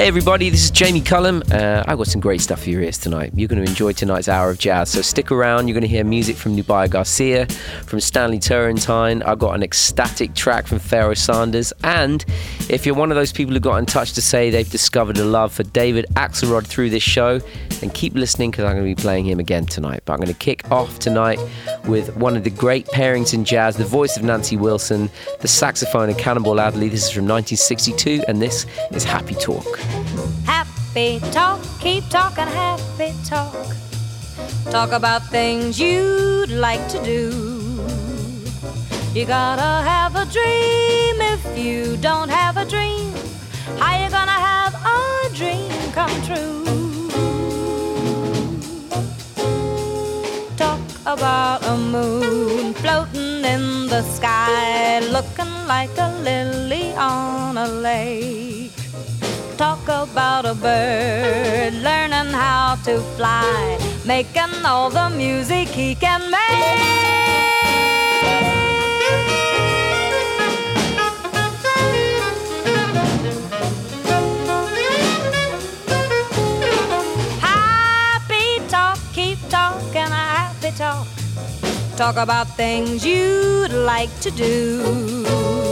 Hey everybody, this is Jamie Cullum. Uh, I've got some great stuff for your ears tonight. You're going to enjoy tonight's hour of jazz, so stick around. You're going to hear music from Nubya Garcia, from Stanley Turrentine. I've got an ecstatic track from Pharoah Sanders. And if you're one of those people who got in touch to say they've discovered a love for David Axelrod through this show, then keep listening because I'm going to be playing him again tonight. But I'm going to kick off tonight with one of the great pairings in jazz, the voice of Nancy Wilson, the saxophone of Cannonball Adderley. This is from 1962, and this is Happy Talk. Happy talk, keep talking happy talk. Talk about things you'd like to do. You gotta have a dream if you don't have a dream. How you gonna have a dream come true? Talk about a moon floating in the sky, looking like a lily on a lake talk about a bird learning how to fly, making all the music he can make. Happy talk, keep talking a happy talk. Talk about things you'd like to do.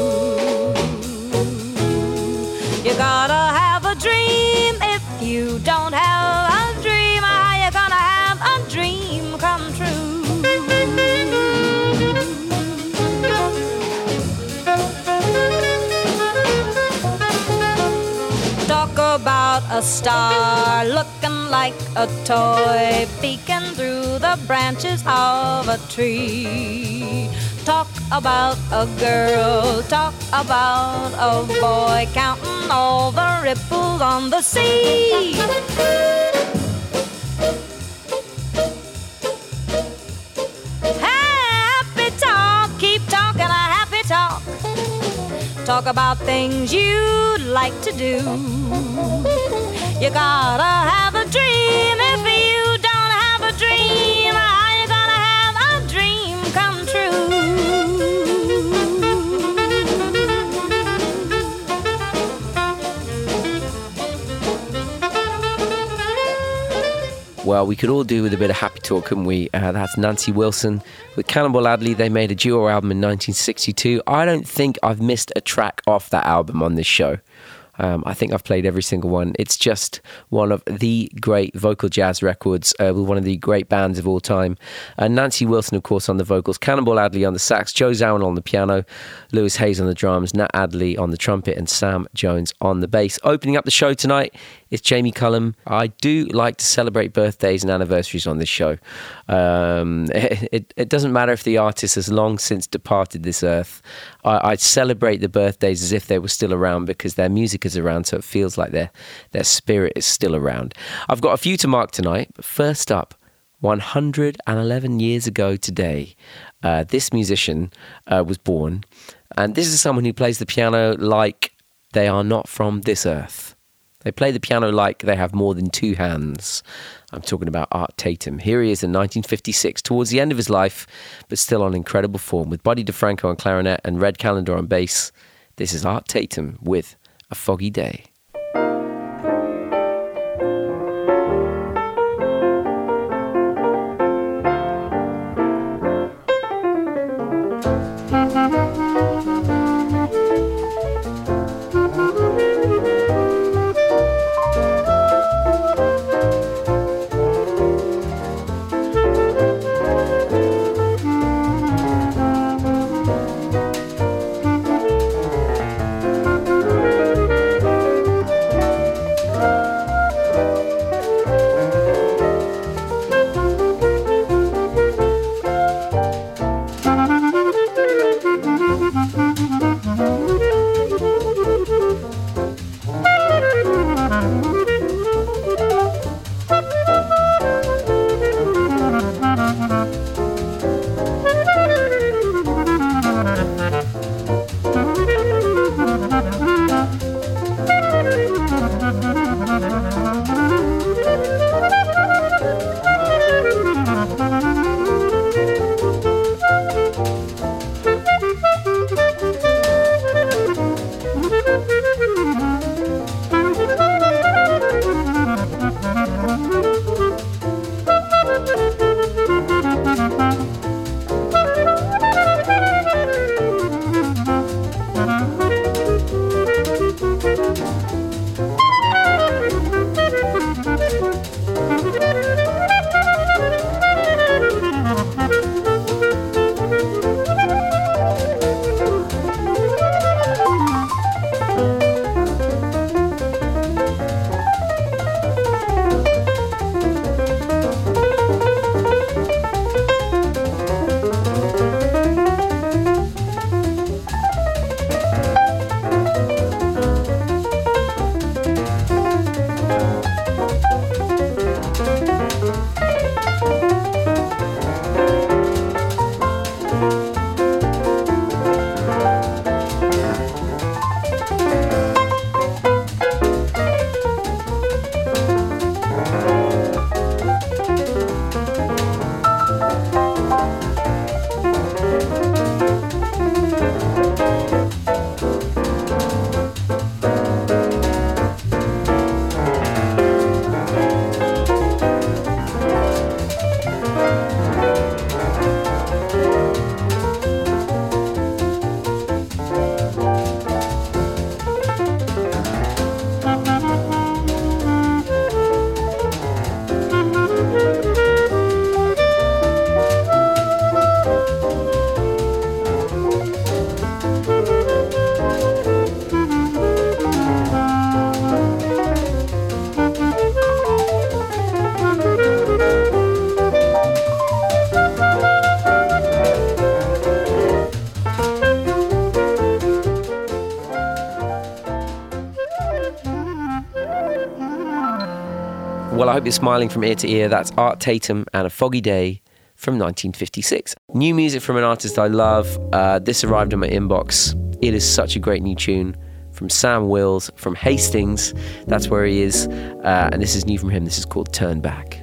A star looking like a toy peeking through the branches of a tree. Talk about a girl, talk about a boy counting all the ripples on the sea. Happy talk, keep talking a happy talk. Talk about things you'd like to do. You gotta have a dream if you don't have a dream. How you gonna have a dream come true? Well, we could all do with a bit of happy talk, couldn't we? Uh, that's Nancy Wilson with Cannonball Adderley. They made a duo album in 1962. I don't think I've missed a track off that album on this show. Um, I think I've played every single one. It's just one of the great vocal jazz records uh, with one of the great bands of all time. Uh, Nancy Wilson, of course, on the vocals, Cannonball Adderley on the sax, Joe Zawinul on the piano, Louis Hayes on the drums, Nat Adderley on the trumpet, and Sam Jones on the bass. Opening up the show tonight is Jamie Cullum. I do like to celebrate birthdays and anniversaries on this show. Um, it, it, it, doesn't matter if the artist has long since departed this earth. I, celebrate the birthdays as if they were still around because their music is around, so it feels like their their spirit is still around. I've got a few to mark tonight. First up, 111 years ago today, uh, this musician uh, was born, and this is someone who plays the piano like they are not from this earth. They play the piano like they have more than two hands. I'm talking about Art Tatum. Here he is in 1956, towards the end of his life, but still on incredible form, with Buddy DeFranco on clarinet and Red Callender on bass. This is Art Tatum with A Foggy Day. Hope you're smiling from ear to ear. That's Art Tatum and A Foggy Day from 1956. New music from an artist I love. Uh, this arrived in my inbox. It is such a great new tune from Sam Wills from Hastings. That's where he is. Uh, and this is new from him. This is called Turn Back.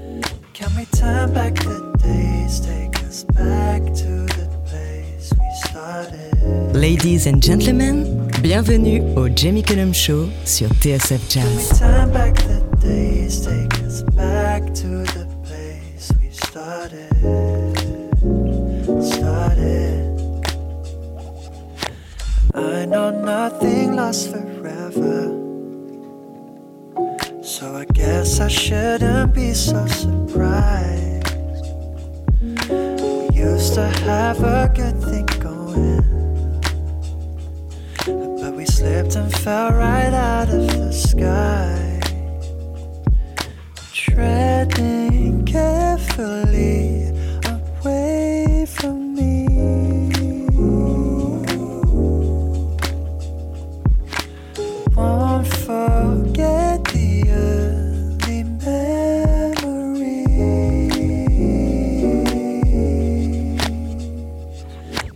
Can we turn back the days, take us back to the place we started? Ladies and gentlemen, bienvenue au Jamie Cullum Show sur TSF Can we Jazz. Days, take us back to the place we started? Started. I know nothing lasts forever. So I guess I shouldn't be so surprised. We used to have a good thing going. But we slipped and fell right out of the sky. Treading carefully away from me. Won't forget the early.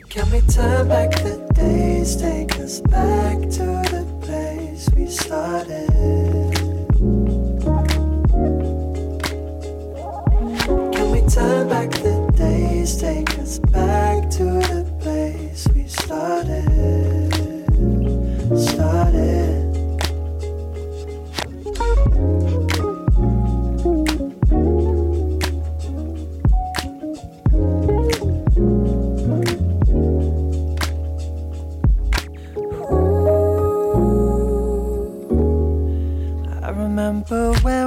Can we turn back the days, take us back to the place we started? Remember when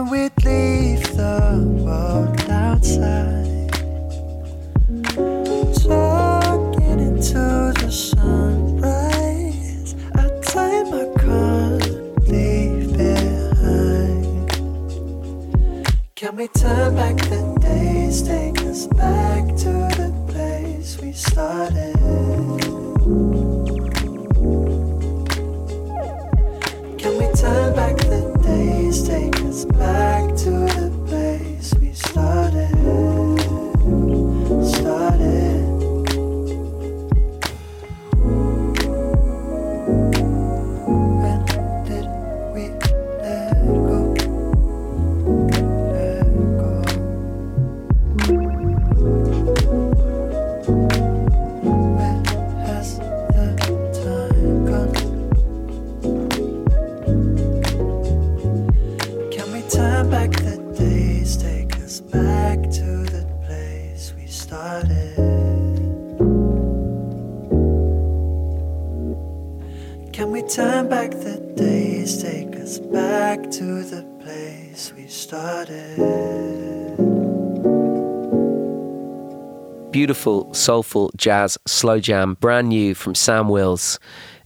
jazz slow jam, brand new from Sam Wills.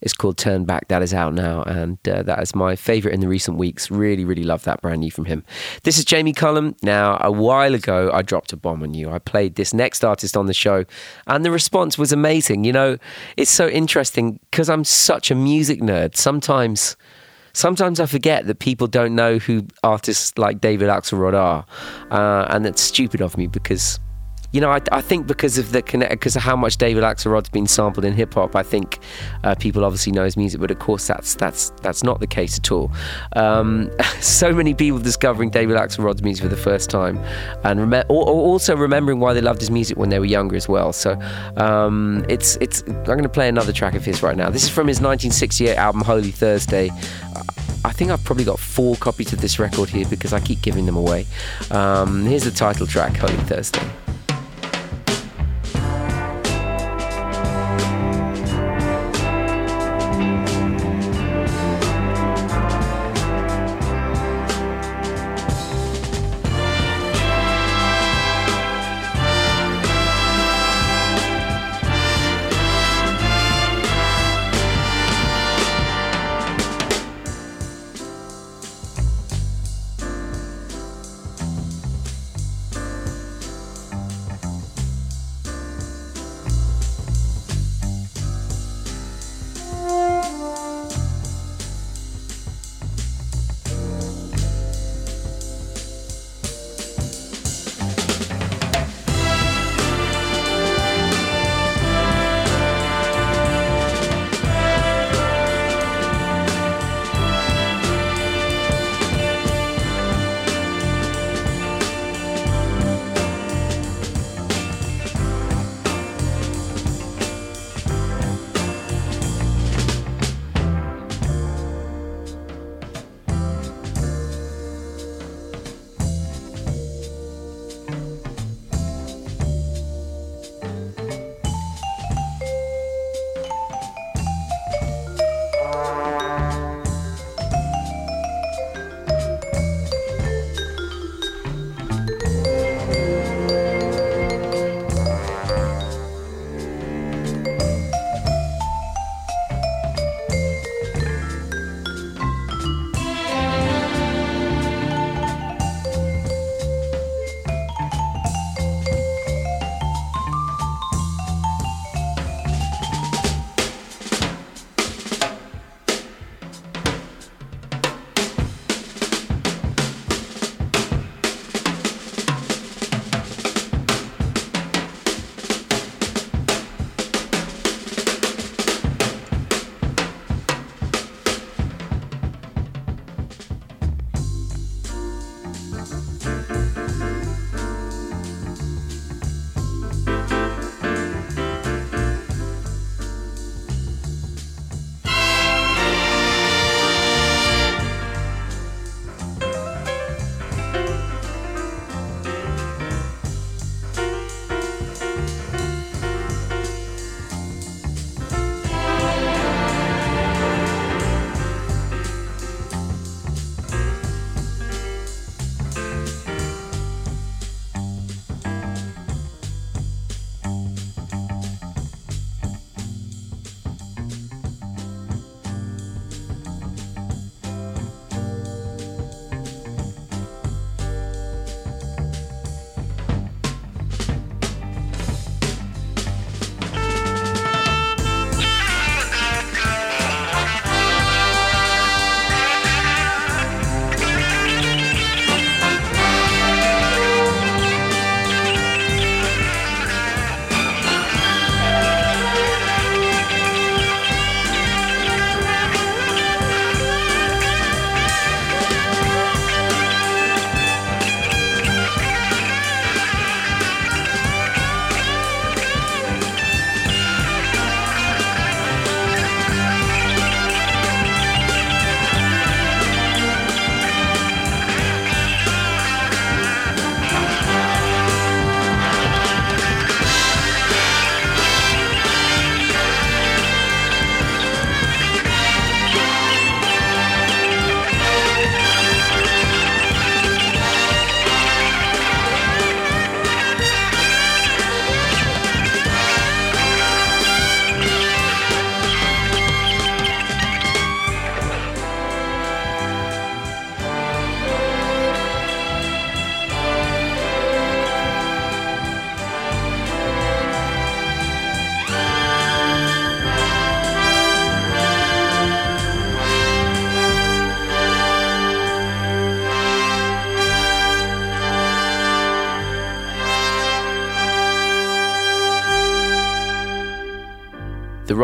It's called Turn Back. That is out now, and uh, that is my favourite in the recent weeks. Really, really love that brand new from him. This is Jamie Cullum. Now, a while ago, I dropped a bomb on you. I played this next artist on the show, and the response was amazing. You know, it's so interesting because I'm such a music nerd. Sometimes. Sometimes I forget that people don't know who artists like David Axelrod are, uh, and that's stupid of me because you know, I, I think because of the because of how much David Axelrod's been sampled in hip hop, I think uh, people obviously know his music, but of course that's that's that's not the case at all. Um, so many people discovering David Axelrod's music for the first time, and rem- also remembering why they loved his music when they were younger as well. So um, it's it's. I'm going to play another track of his right now. This is from his 1968 album Holy Thursday. I think I've probably got four copies of this record here because I keep giving them away. Um, here's the title track, Holy Thursday.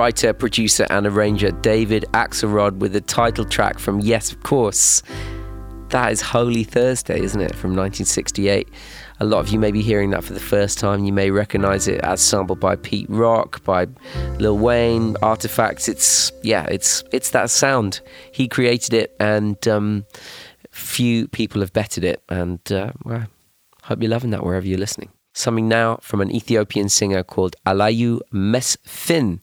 Writer, producer, and arranger David Axelrod with the title track from Yes, of course. That is Holy Thursday, isn't it, from 1968? A lot of you may be hearing that for the first time. You may recognize it as sampled by Pete Rock, by Lil Wayne, Artifacts. It's yeah, it's it's that sound. He created it, and um, few people have bettered it. And uh, well, hope you're loving that wherever you're listening. Something now from an Ethiopian singer called Ayalew Mesfin.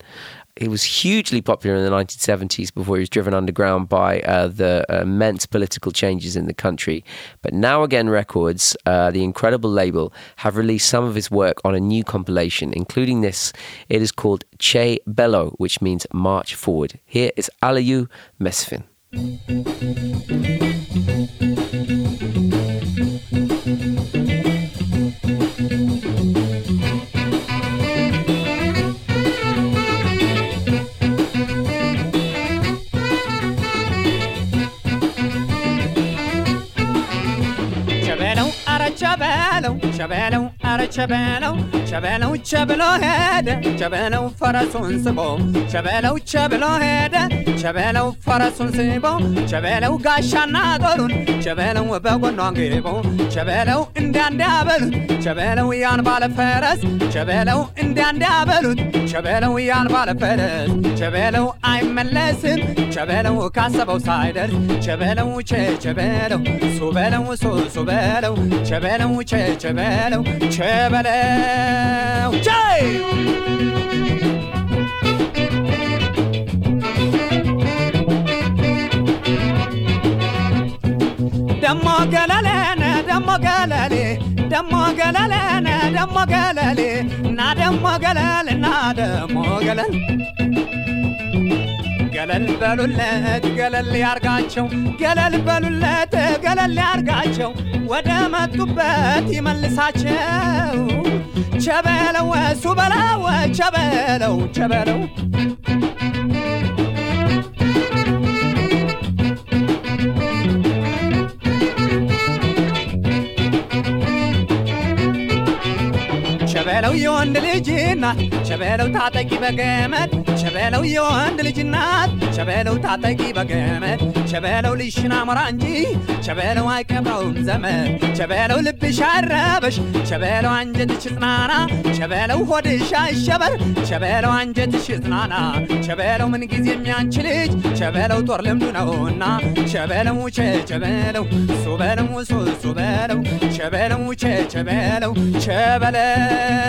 He was hugely popular in the 1970s before he was driven underground by uh, the immense political changes in the country. But Now Again Records, uh, the incredible label, have released some of his work on a new compilation, including this. It is called Che Belew, which means March Forward. Here is Ayalew Mesfin. Chabelle አረ ቸበለው ቸበለው ቸብሎ ሄደ ቸበለው ፈረሱን ስቦ ቸበለው ቸብሎ ሄደ ቸበለው ፈረሱን ስቦ ቸበለው ጋሻና ጦሩን ቸበለው በጎኗ ግቦ ቸበለው እንዲያንዲያበሉት ቸበለው ያን ባለ ፈረስ ቸበለው እንዲያንዲያበሉት ቸበለው ያን ባለ ፈረስ ቸበለው አይመለስም ቸበለው ካሰበው ሳይደርስ ቸበለው ቸ ቸበለው ሱበለው ሱ ሱበለው ቸበለው ቸ Shabba-dow. Damagalana, damagalale, damagalana, damagalale, na damagalale, na damagalale. ገለል እና ደሞ ገለል ገለል በሉለት ገለል ያርጋቸው ገለል በሉለት ገለል ያርጋቸው ወደ መጡበት ይመልሳቸው ቸበለው እሱ በለው ቸበለው ቸበለው ሸበለው የወንድ ልጅ እናት ሸበለው ታጠቂ በገመድ ሸበለው የወንድ ልጅ እናት ሸበለው ታጠቂ በገመድ ሸበለው ልሽና ሞራ እንጂ ሸበለው አይቀባውም ዘመድ ሸበለው ልብሽ አይረበሽ ሸበለው አንጀትሽ ጽናና ሸበለው ሆድሽ አይሸበር ሸበለው አንጀትሽ ጽናና ሸበለው ምን ጊዜ የሚያንች ልጅ ሸበለው ጦር ልምዱ ነውና ሸበለው ሙቼ ሸበለው ሱበለው ሙሱ ሱበለው ሸበለው ሙቼ ሸበለው ሸበለው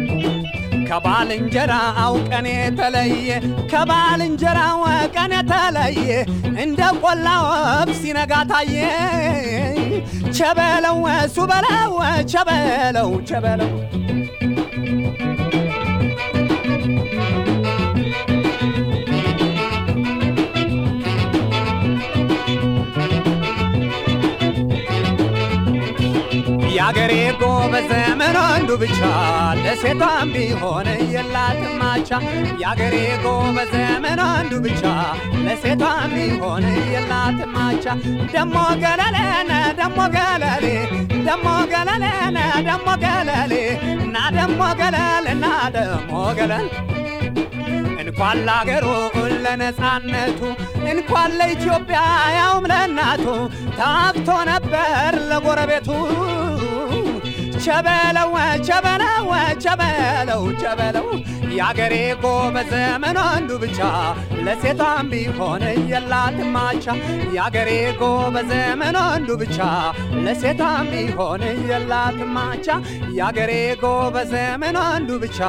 ከባልንጀራ አውቀን የተለየ ከባልንጀራ ወቀን የተለየ እንደ ቆላ ወብ ሲነጋ ታየ። ቸበለው እሱ በለው ቸበለው ቸበለው የአገሬ ጎበዝ ምን ወንዱ ብቻ። ለሴቷም ቢሆን የላትም ማቻ። የአገሬ ጎበዝ ምን ወንዱ ብቻ። ለሴቷም ቢሆን የላትም ማቻ። ደሞ ገለሌነ ደሞ ገለሌ ደሞ ገለሌነ ደሞ ገለሌ። እና ደሞ ገለል እና ደሞ ገለል። እንኳን ለአገሩ ለነፃነቱ እንኳን ለኢትዮጵያ ያውም ለእናቱ። ታክቶ ነበር ለጎረቤቱ ቸበለው ቸበለው ቸበለው ቸበለው የአገሬ ጎበዝ ምን ወንዱ ብቻ ለሴቷም ቢሆን የላትም ማቻ የአገሬ ጎበዝ ምን ወንዱ ብቻ ለሴቷም ቢሆን የላትም ማቻ የአገሬ ጎበዝ ምን ወንዱ ብቻ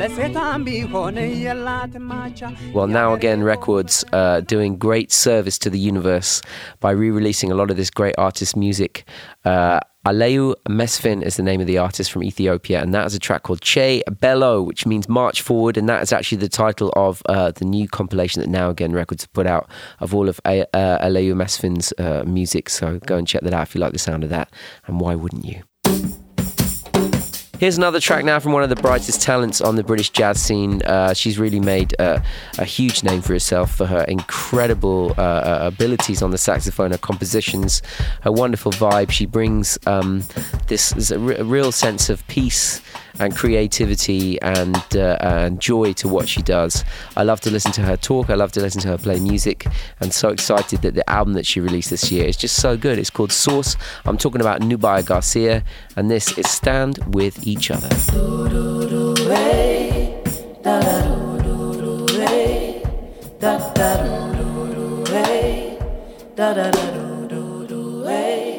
ለሴቷም ቢሆን የላትም ማቻ Well, now again, Records uh, doing great service to the universe by re releasing a lot of this great artist's music. uh, Ayalew Mesfin is the name of the artist from Ethiopia, and that is a track called Che Belew, which means March Forward, and that is actually the title of uh, the new compilation that Now Again Records put out of all of A- uh, Ayalew Mesfin's uh, music. So go and check that out if you like the sound of that, and why wouldn't you? Here's another track now from one of the brightest talents on the British jazz scene. Uh, she's really made uh, a huge name for herself for her incredible uh, uh abilities on the saxophone, her compositions, her wonderful vibe. She brings um, this, a, real sense of peace and creativity and, uh, and joy to what she does. I love to listen to her talk. I love to listen to her play music. And so excited that the album that she released this year is just so good. It's called Source. I'm talking about Nubya Garcia, and this is Stand with Each Other. da da da She's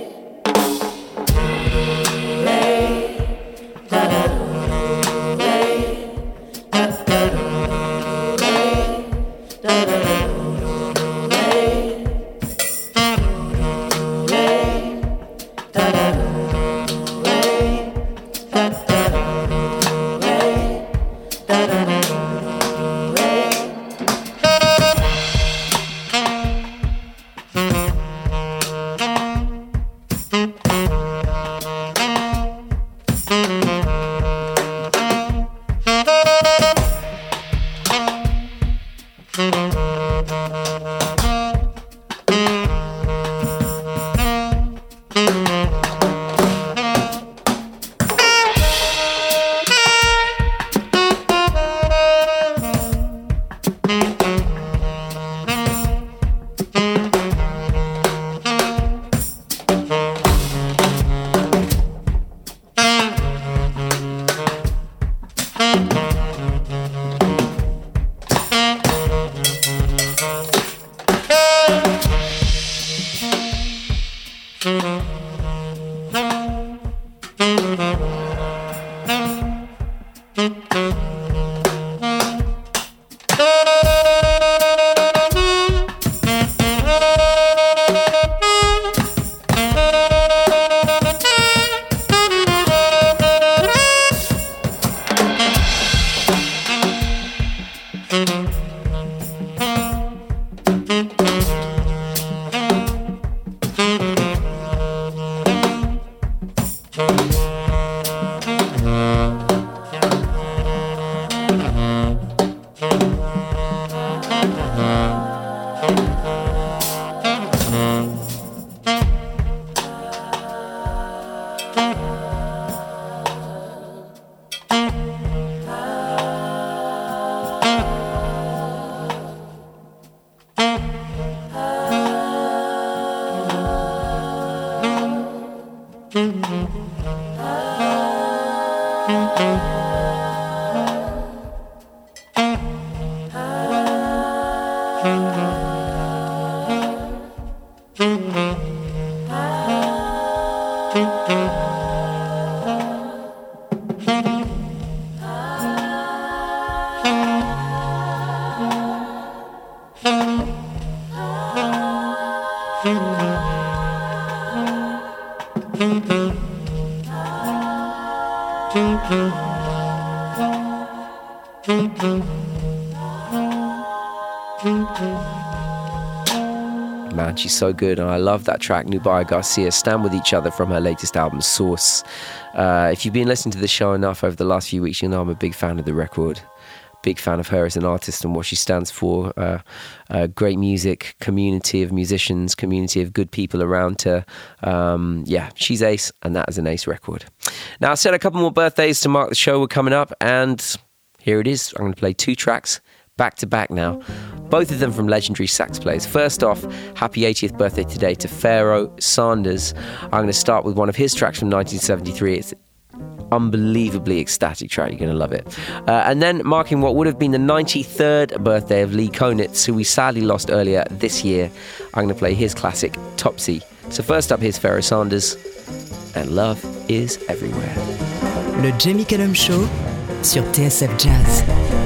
so good, and I love that track, Nubya Garcia, Stand With Each Other from her latest album, Source. Uh, if you've been listening to the show enough over the last few weeks, you know I'm a big fan of the record. Big fan of her as an artist and what she stands for. Uh, uh, great music, community of musicians, community of good people around her. Um, yeah, she's ace, and that is an ace record. Now, I said a couple more birthdays to mark the show were coming up, and here it is. I'm going to play two tracks back to back now both of them from legendary sax players. First off, happy 80th birthday today to Pharoah Sanders. I'm going to start with one of his tracks from 1973. It's unbelievably ecstatic track. You're going to love it. Uh, and then marking what would have been the 93rd birthday of Lee Konitz, who we sadly lost earlier this year, I'm going to play his classic Topsy. So first up, here's Pharoah Sanders, and Love is Everywhere. Le Jamie Cullum Show sur TSF Jazz.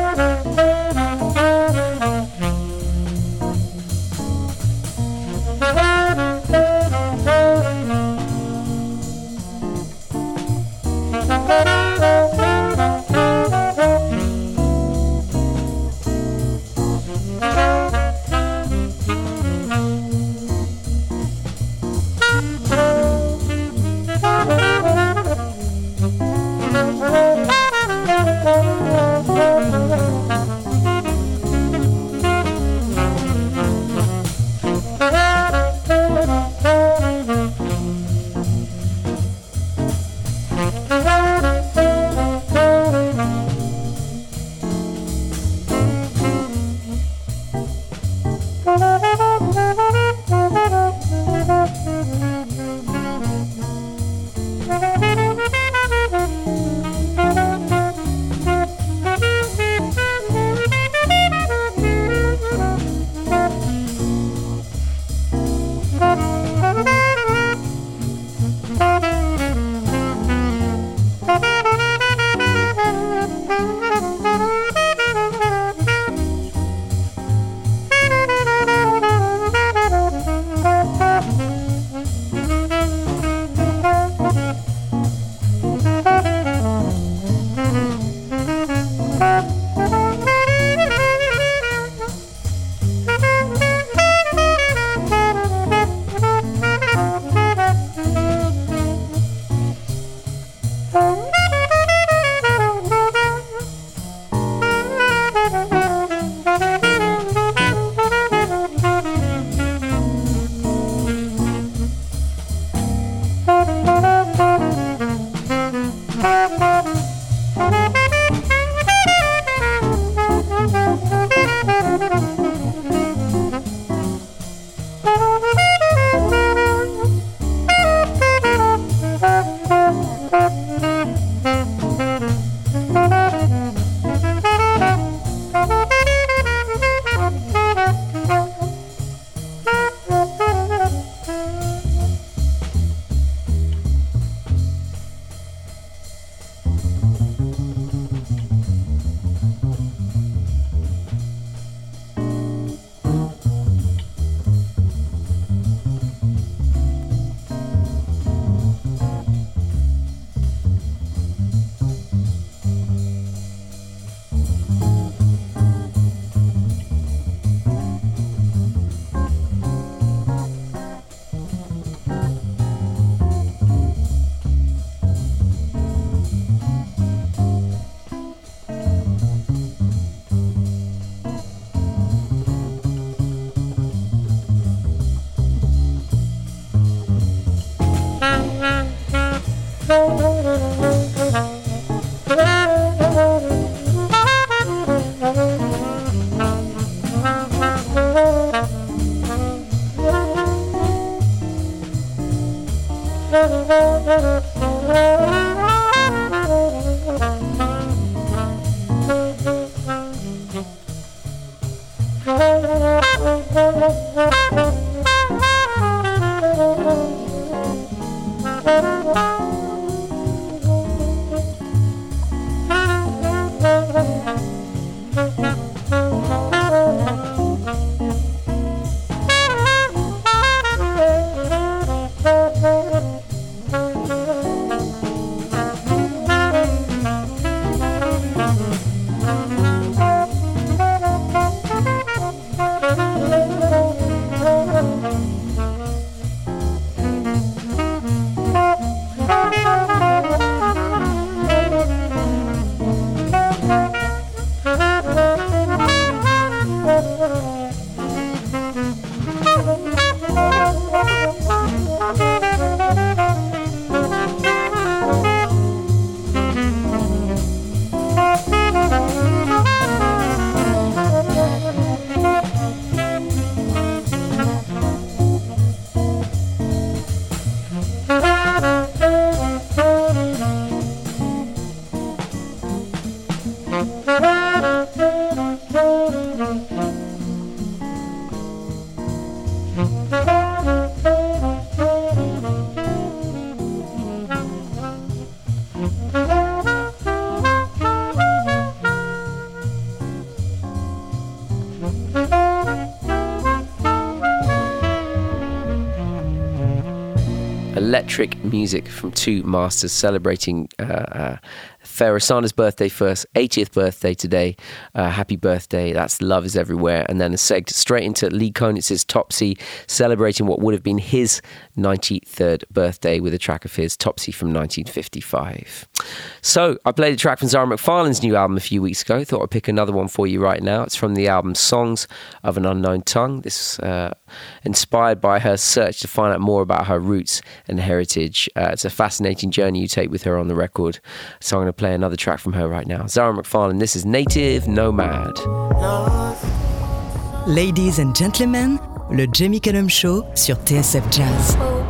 Music from two masters celebrating uh, uh, birthday first, 80th birthday today. Uh, happy birthday. That's Love is Everywhere. And then a seg straight into Lee Konitz's Topsy, celebrating what would have been his 93rd birthday with a track of his, Topsy from 1955. So I played a track from Zara McFarlane's new album a few weeks ago. Thought I'd pick another one for you right now. It's from the album Songs of an Unknown Tongue. This uh, inspired by her search to find out more about her roots and heritage. Uh, it's a fascinating journey you take with her on the record. So I'm going to play another track from her right now. Zara McFarlane, this is Native Nomad. Ladies and gentlemen, le Jamie Cullum Show sur TSF Jazz.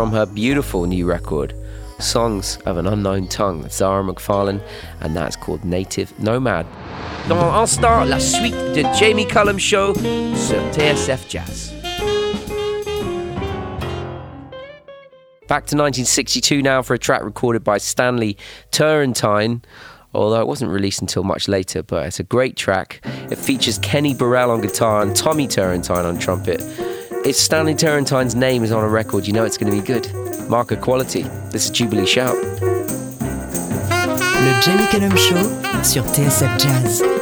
From her beautiful new record, Songs of an Unknown Tongue, Zara McFarlane, and that's called Native Nomad. Dans instant, la suite de Jamie Cullum Show sur TSF Jazz. Back to 1962 now for a track recorded by Stanley Turrentine. Although it wasn't released until much later, but it's a great track. It features Kenny Burrell on guitar and Tommy Turrentine on trumpet. If Stanley Turrentine's name is on a record, you know it's going to be good. Mark of quality. This is Jubilee Shout. Le Show sur TSF Jazz.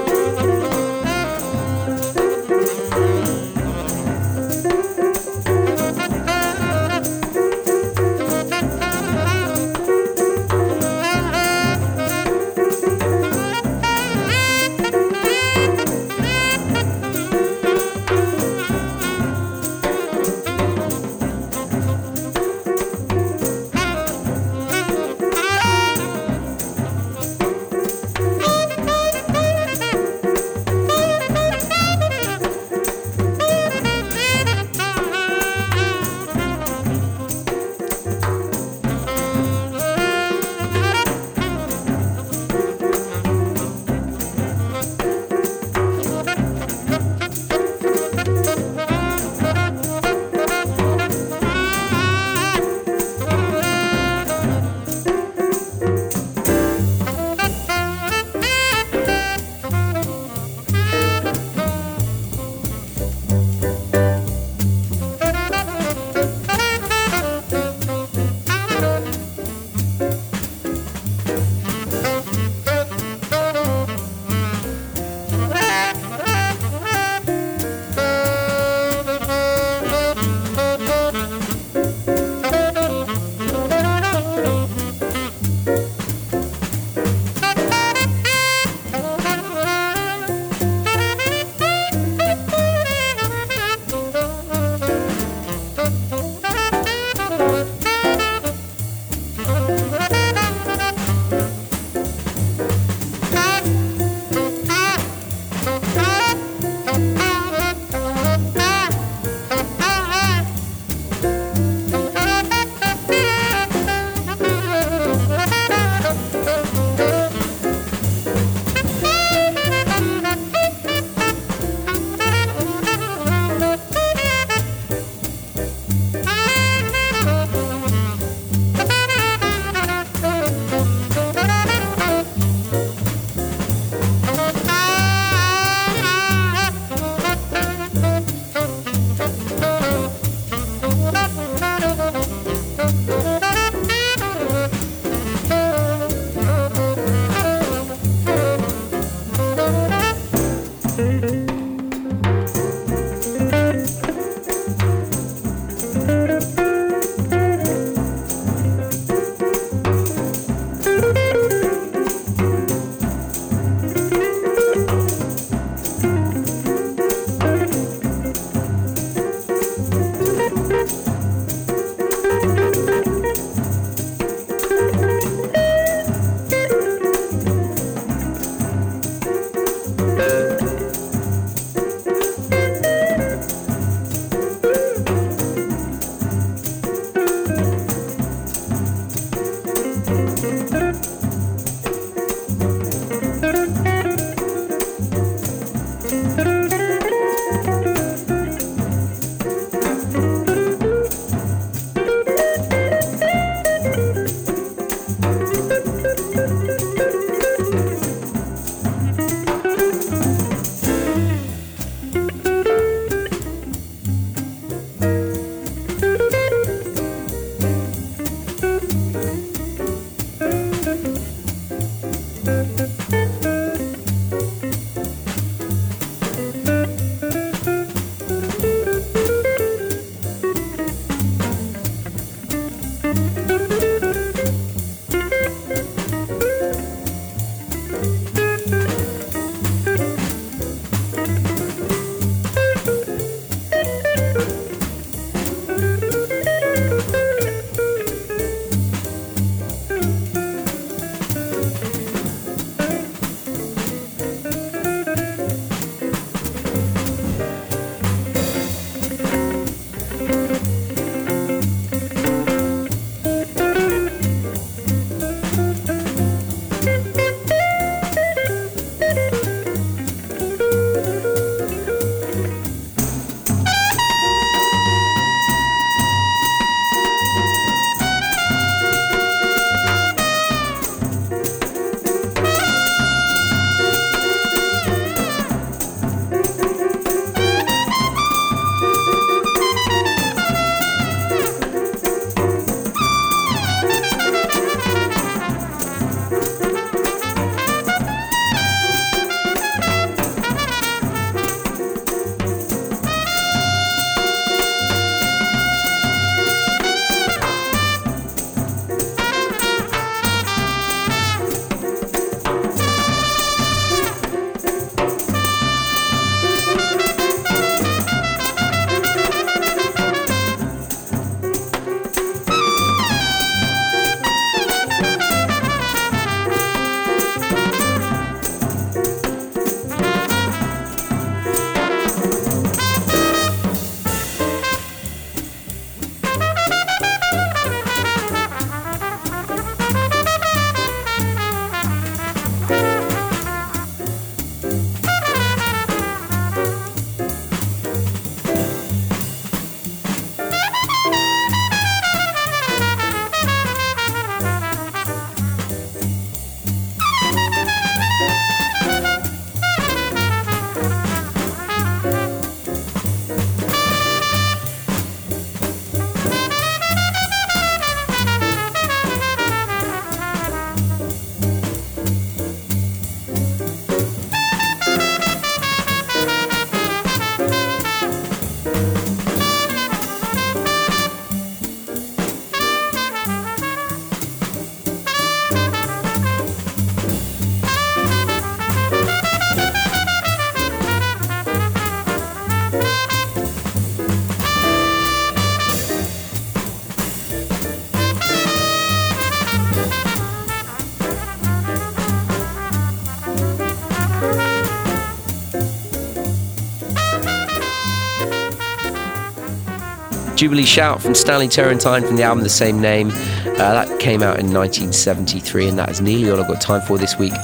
Jubilee Shout from Stanley Turrentine from the album the same name. Uh, that came out in 1973, and that is nearly all I've got time for this week.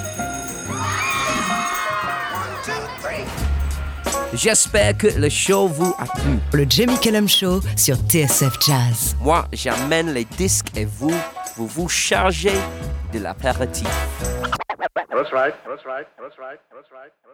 J'espère que le show vous a plu. Le Jamie Cullum Show sur TSF Jazz. Moi, j'amène les disques et vous, vous vous chargez de l'apéritif. That's. That's right. That's right. That's right. That's right. That's right.